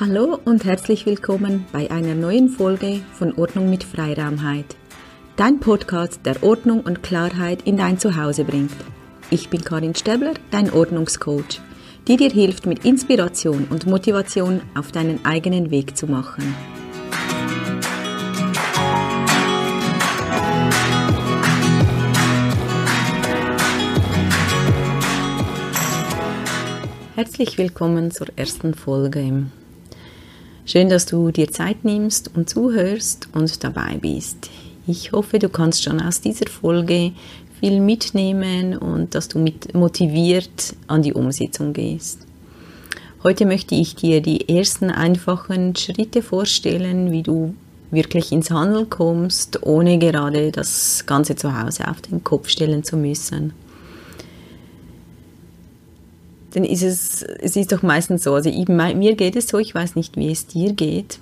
Hallo und herzlich willkommen bei einer neuen Folge von Ordnung mit Freiraumheit. Dein Podcast, der Ordnung und Klarheit in dein Zuhause bringt. Ich bin Karin Stäbler, dein Ordnungscoach, die dir hilft, mit Inspiration und Motivation auf deinen eigenen Weg zu machen. Herzlich willkommen zur ersten Folge. Schön, dass du dir Zeit nimmst und zuhörst und dabei bist. Ich hoffe, du kannst schon aus dieser Folge viel mitnehmen und dass du mit motiviert an die Umsetzung gehst. Heute möchte ich dir die ersten einfachen Schritte vorstellen, wie du wirklich ins Handeln kommst, ohne gerade das ganze Zuhause auf den Kopf stellen zu müssen dann ist es, es ist doch meistens so, also ich, mir geht es so, ich weiß nicht, wie es dir geht,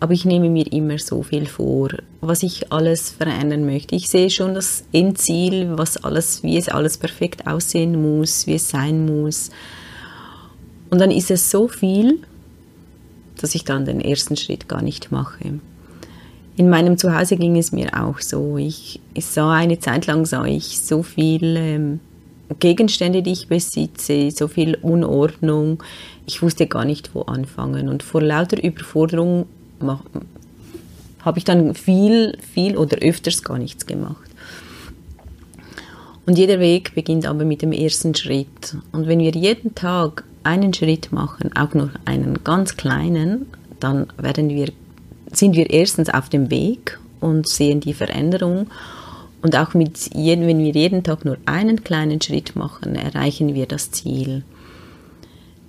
aber ich nehme mir immer so viel vor, was ich alles verändern möchte. Ich sehe schon das Endziel, was alles, wie es alles perfekt aussehen muss, wie es sein muss. Und dann ist es so viel, dass ich dann den ersten Schritt gar nicht mache. In meinem Zuhause ging es mir auch so. Ich, ich sah eine Zeit lang sah ich so viel ähm, Gegenstände, die ich besitze, so viel Unordnung. Ich wusste gar nicht, wo anfangen. Und vor lauter Überforderung habe ich dann viel, viel oder öfters gar nichts gemacht. Und jeder Weg beginnt aber mit dem ersten Schritt. Und wenn wir jeden Tag einen Schritt machen, auch nur einen ganz kleinen, dann werden wir, sind wir erstens auf dem Weg und sehen die Veränderung und auch mit jedem, wenn wir jeden Tag nur einen kleinen Schritt machen, erreichen wir das Ziel.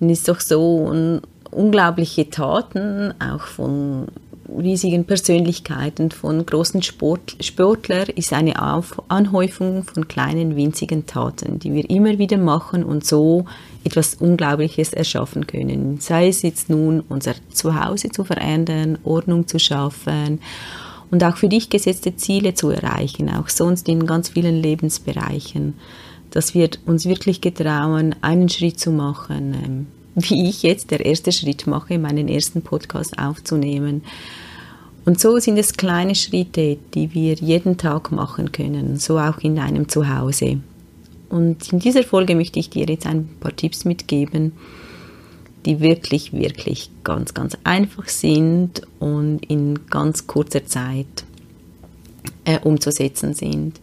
Und es ist doch so unglaubliche Taten, auch von riesigen Persönlichkeiten, von großen Sport, Sportlern, ist eine Auf Anhäufung von kleinen, winzigen Taten, die wir immer wieder machen und so etwas Unglaubliches erschaffen können. Sei es jetzt nun, unser Zuhause zu verändern, Ordnung zu schaffen und auch für dich gesetzte Ziele zu erreichen, auch sonst in ganz vielen Lebensbereichen. Dass wir uns wirklich getrauen, einen Schritt zu machen, ähm, wie ich jetzt der erste Schritt mache, meinen ersten Podcast aufzunehmen. Und so sind es kleine Schritte, die wir jeden Tag machen können, so auch in deinem Zuhause. Und in dieser Folge möchte ich dir jetzt ein paar Tipps mitgeben, die wirklich, wirklich ganz, ganz einfach sind und in ganz kurzer Zeit äh, umzusetzen sind.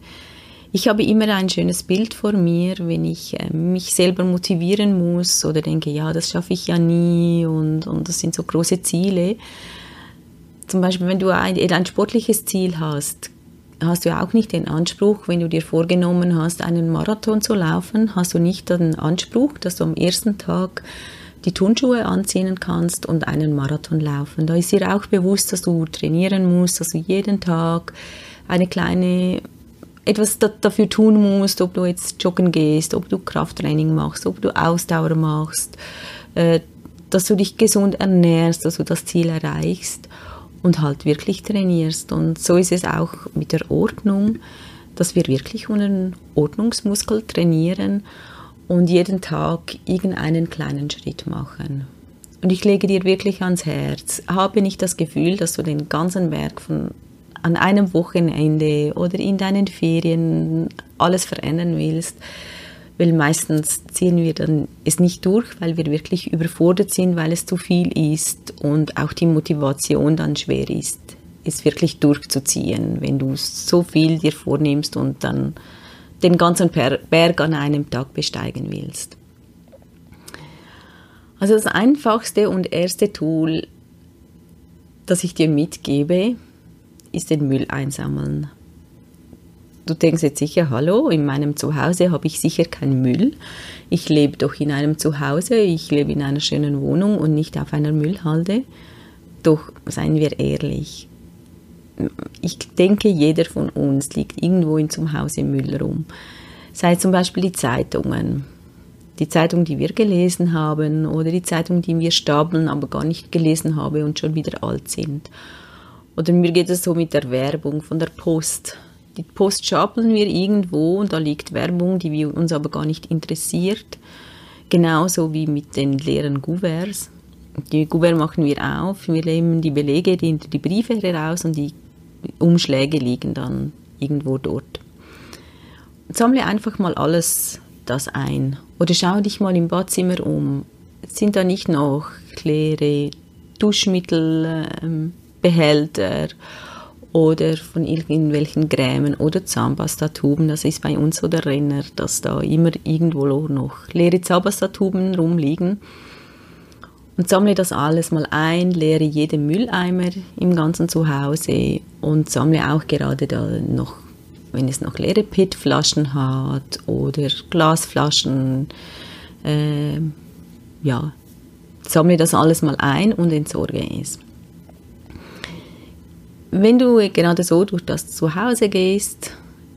Ich habe immer ein schönes Bild vor mir, wenn ich äh, mich selber motivieren muss oder denke, ja, das schaffe ich ja nie und, und das sind so große Ziele. Zum Beispiel, wenn du ein, ein sportliches Ziel hast, hast du auch nicht den Anspruch, wenn du dir vorgenommen hast, einen Marathon zu laufen, hast du nicht den Anspruch, dass du am ersten Tag die Turnschuhe anziehen kannst und einen Marathon laufen. Da ist dir auch bewusst, dass du trainieren musst, dass du jeden Tag eine kleine etwas dafür tun musst, ob du jetzt joggen gehst, ob du Krafttraining machst, ob du Ausdauer machst, äh, dass du dich gesund ernährst, dass du das Ziel erreichst und halt wirklich trainierst. Und so ist es auch mit der Ordnung, dass wir wirklich unseren Ordnungsmuskel trainieren und jeden Tag irgendeinen kleinen Schritt machen. Und ich lege dir wirklich ans Herz, habe nicht das Gefühl, dass du den ganzen Berg von an einem Wochenende oder in deinen Ferien alles verändern willst, weil meistens ziehen wir dann es nicht durch, weil wir wirklich überfordert sind, weil es zu viel ist und auch die Motivation dann schwer ist, es wirklich durchzuziehen, wenn du so viel dir vornimmst und dann den ganzen Berg an einem Tag besteigen willst. Also das einfachste und erste Tool, das ich dir mitgebe, ist den Müll einsammeln. Du denkst jetzt sicher, hallo, in meinem Zuhause habe ich sicher keinen Müll. Ich lebe doch in einem Zuhause, ich lebe in einer schönen Wohnung und nicht auf einer Müllhalde. Doch seien wir ehrlich, ich denke, jeder von uns liegt irgendwo in zum Hause Müll rum. Sei zum Beispiel die Zeitungen. Die Zeitung, die wir gelesen haben oder die Zeitung, die wir stapeln, aber gar nicht gelesen haben und schon wieder alt sind. Oder mir geht es so mit der Werbung von der Post. Die Post stapeln wir irgendwo und da liegt Werbung, die uns aber gar nicht interessiert. Genauso wie mit den leeren Kuverts Die Gouverne machen wir auf, wir nehmen die Belege, die, die Briefe heraus und die Umschläge liegen dann irgendwo dort. Sammle einfach mal alles das ein. Oder schau dich mal im Badzimmer um. Sind da nicht noch leere Duschmittelbehälter ähm, oder von irgendwelchen Grämen oder Zahnpastatuben? Das ist bei uns so der Renner, dass da immer irgendwo noch leere Zahnpastatuben rumliegen. Und sammle das alles mal ein, leere jeden Mülleimer im ganzen Zuhause und sammle auch gerade da noch, wenn es noch leere PET-Flaschen hat oder Glasflaschen, äh, ja, sammle das alles mal ein und entsorge es. Wenn du gerade so durch das Zuhause gehst,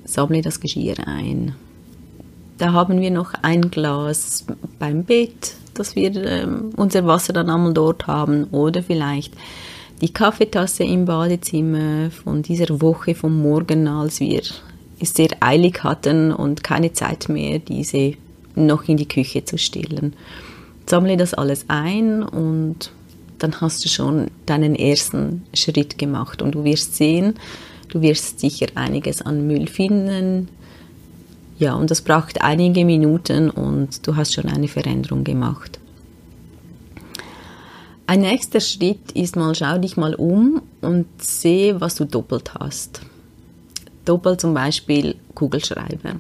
sammle das Geschirr ein. Da haben wir noch ein Glas beim Bett, dass wir ähm, unser Wasser dann einmal dort haben oder vielleicht die Kaffeetasse im Badezimmer von dieser Woche vom Morgen, als wir es sehr eilig hatten und keine Zeit mehr, diese noch in die Küche zu stellen. Sammle das alles ein und dann hast du schon deinen ersten Schritt gemacht und du wirst sehen, du wirst sicher einiges an Müll finden, ja, und das braucht einige Minuten und du hast schon eine Veränderung gemacht. Ein nächster Schritt ist mal, schau dich mal um und sehe, was du doppelt hast. Doppelt zum Beispiel Kugelschreiber.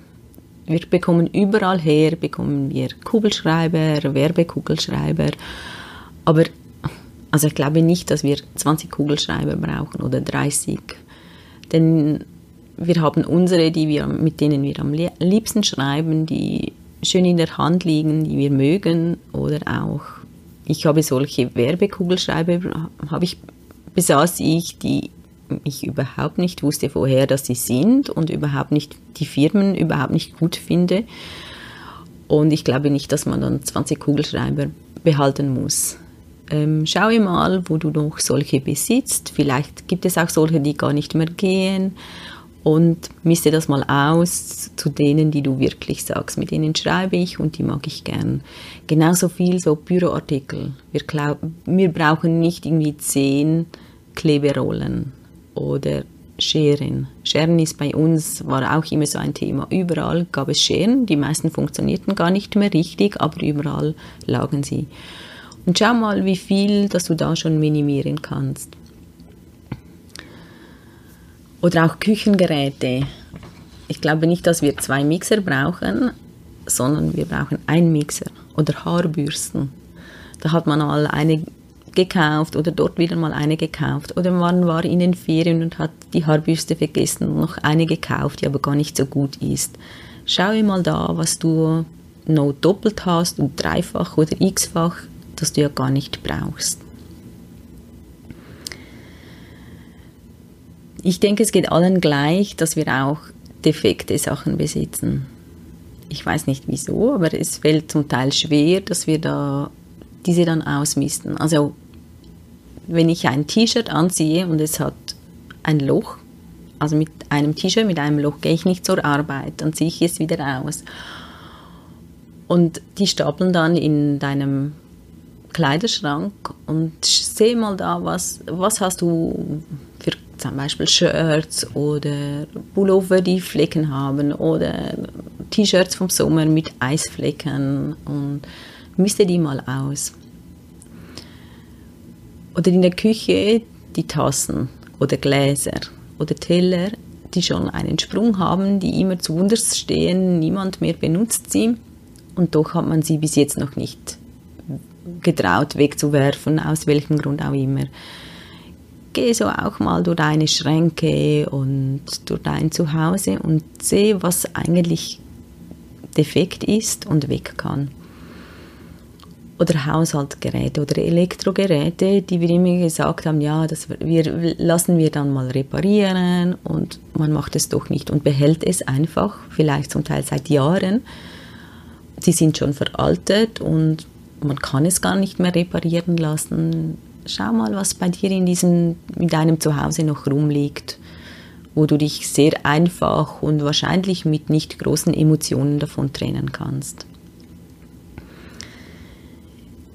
Wir bekommen überall her, bekommen wir Kugelschreiber, Werbekugelschreiber, aber also ich glaube nicht, dass wir 20 Kugelschreiber brauchen oder 30. Denn wir haben unsere, die wir, mit denen wir am liebsten schreiben, die schön in der Hand liegen, die wir mögen oder auch ich habe solche Werbekugelschreiber, habe ich, besaß ich, die ich überhaupt nicht wusste vorher, dass sie sind und überhaupt nicht die Firmen überhaupt nicht gut finde. Und ich glaube nicht, dass man dann 20 Kugelschreiber behalten muss. Ähm, schaue mal, wo du noch solche besitzt. Vielleicht gibt es auch solche, die gar nicht mehr gehen und misste das mal aus zu denen, die du wirklich sagst. Mit denen schreibe ich und die mag ich gern. Genauso viel so Büroartikel. Wir, glaub, wir brauchen nicht irgendwie zehn Kleberollen oder Scheren. Scheren ist bei uns, war auch immer so ein Thema. Überall gab es Scheren, die meisten funktionierten gar nicht mehr richtig, aber überall lagen sie. Und schau mal, wie viel, dass du da schon minimieren kannst. Oder auch Küchengeräte. Ich glaube nicht, dass wir zwei Mixer brauchen, sondern wir brauchen einen Mixer. Oder Haarbürsten. Da hat man mal eine gekauft oder dort wieder mal eine gekauft. Oder man war in den Ferien und hat die Haarbürste vergessen und noch eine gekauft, die aber gar nicht so gut ist. Schau mal da, was du noch doppelt hast und dreifach oder x-fach, das du ja gar nicht brauchst. Ich denke, es geht allen gleich, dass wir auch defekte Sachen besitzen. Ich weiß nicht wieso, aber es fällt zum Teil schwer, dass wir da diese dann ausmisten. Also wenn ich ein T-Shirt anziehe und es hat ein Loch, also mit einem T-Shirt mit einem Loch gehe ich nicht zur Arbeit, dann ziehe ich es wieder aus. Und die stapeln dann in deinem Kleiderschrank und sehe mal da, was, was hast du zum Beispiel Shirts oder Pullover, die Flecken haben oder T-Shirts vom Sommer mit Eisflecken und misste die mal aus. Oder in der Küche die Tassen oder Gläser oder Teller, die schon einen Sprung haben, die immer zu unterst stehen, niemand mehr benutzt sie und doch hat man sie bis jetzt noch nicht getraut wegzuwerfen, aus welchem Grund auch immer geh so auch mal durch deine Schränke und durch dein Zuhause und sehe, was eigentlich defekt ist und weg kann. Oder Haushaltsgeräte oder Elektrogeräte, die wir immer gesagt haben, ja, das wir, lassen wir dann mal reparieren und man macht es doch nicht und behält es einfach, vielleicht zum Teil seit Jahren. Sie sind schon veraltet und man kann es gar nicht mehr reparieren lassen schau mal, was bei dir in, diesem, in deinem Zuhause noch rumliegt, wo du dich sehr einfach und wahrscheinlich mit nicht großen Emotionen davon trennen kannst.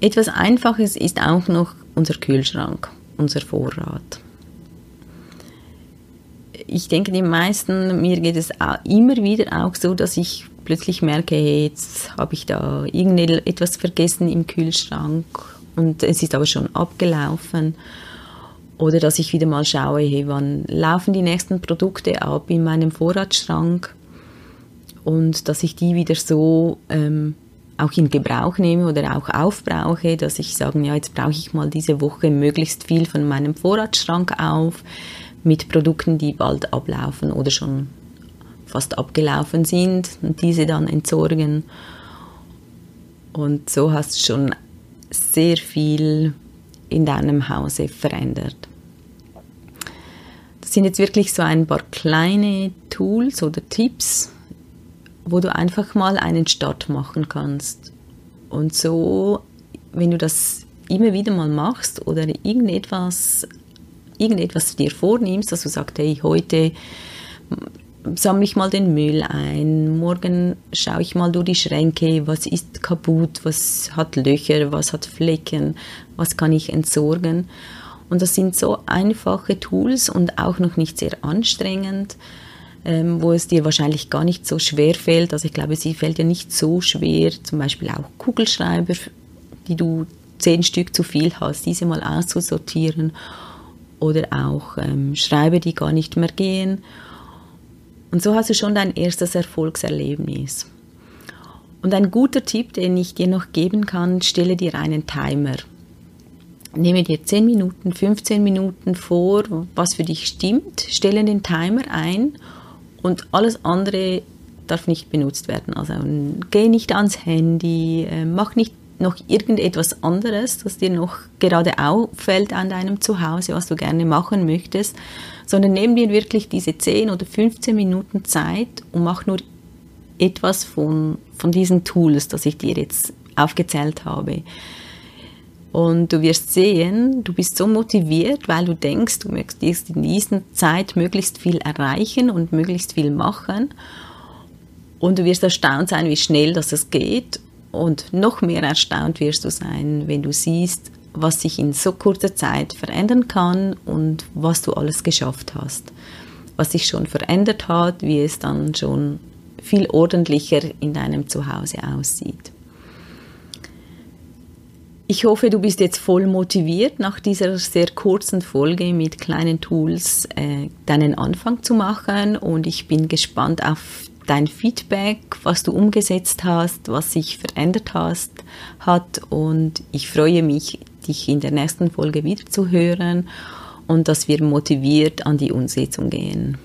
Etwas Einfaches ist auch noch unser Kühlschrank, unser Vorrat. Ich denke, die meisten, mir geht es immer wieder auch so, dass ich plötzlich merke, jetzt habe ich da irgendetwas vergessen im Kühlschrank und es ist aber schon abgelaufen. Oder dass ich wieder mal schaue, hey, wann laufen die nächsten Produkte ab in meinem Vorratsschrank und dass ich die wieder so ähm, auch in Gebrauch nehme oder auch aufbrauche, dass ich sage, ja, jetzt brauche ich mal diese Woche möglichst viel von meinem Vorratsschrank auf mit Produkten, die bald ablaufen oder schon fast abgelaufen sind und diese dann entsorgen. Und so hast du schon sehr viel in deinem Hause verändert. Das sind jetzt wirklich so ein paar kleine Tools oder Tipps, wo du einfach mal einen Start machen kannst. Und so, wenn du das immer wieder mal machst oder irgendetwas, irgendetwas dir vornimmst, dass du sagst, hey, heute sammle ich mal den Müll ein, morgen schaue ich mal durch die Schränke, was ist kaputt, was hat Löcher, was hat Flecken, was kann ich entsorgen. Und das sind so einfache Tools und auch noch nicht sehr anstrengend, ähm, wo es dir wahrscheinlich gar nicht so schwer fällt. Also ich glaube, sie fällt dir nicht so schwer, zum Beispiel auch Kugelschreiber, die du zehn Stück zu viel hast, diese mal auszusortieren oder auch ähm, Schreiber, die gar nicht mehr gehen und so hast du schon dein erstes Erfolgserlebnis. Und ein guter Tipp, den ich dir noch geben kann, stelle dir einen Timer. Nehme dir 10 Minuten, 15 Minuten vor, was für dich stimmt, stelle den Timer ein und alles andere darf nicht benutzt werden. Also geh nicht ans Handy, äh, mach nicht noch irgendetwas anderes, das dir noch gerade auffällt an deinem Zuhause, was du gerne machen möchtest, sondern nimm dir wirklich diese 10 oder 15 Minuten Zeit und mach nur etwas von, von diesen Tools, das ich dir jetzt aufgezählt habe. Und du wirst sehen, du bist so motiviert, weil du denkst, du möchtest in dieser Zeit möglichst viel erreichen und möglichst viel machen. Und du wirst erstaunt sein, wie schnell das geht und noch mehr erstaunt wirst du sein, wenn du siehst, was sich in so kurzer Zeit verändern kann und was du alles geschafft hast. Was sich schon verändert hat, wie es dann schon viel ordentlicher in deinem Zuhause aussieht. Ich hoffe, du bist jetzt voll motiviert, nach dieser sehr kurzen Folge mit kleinen Tools äh, deinen Anfang zu machen und ich bin gespannt auf dein Feedback, was du umgesetzt hast, was sich verändert hast, hat und ich freue mich, dich in der nächsten Folge wieder zu hören und dass wir motiviert an die Umsetzung gehen.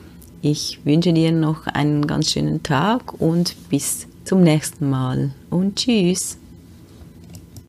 Ich wünsche dir noch einen ganz schönen Tag und bis zum nächsten Mal und tschüss.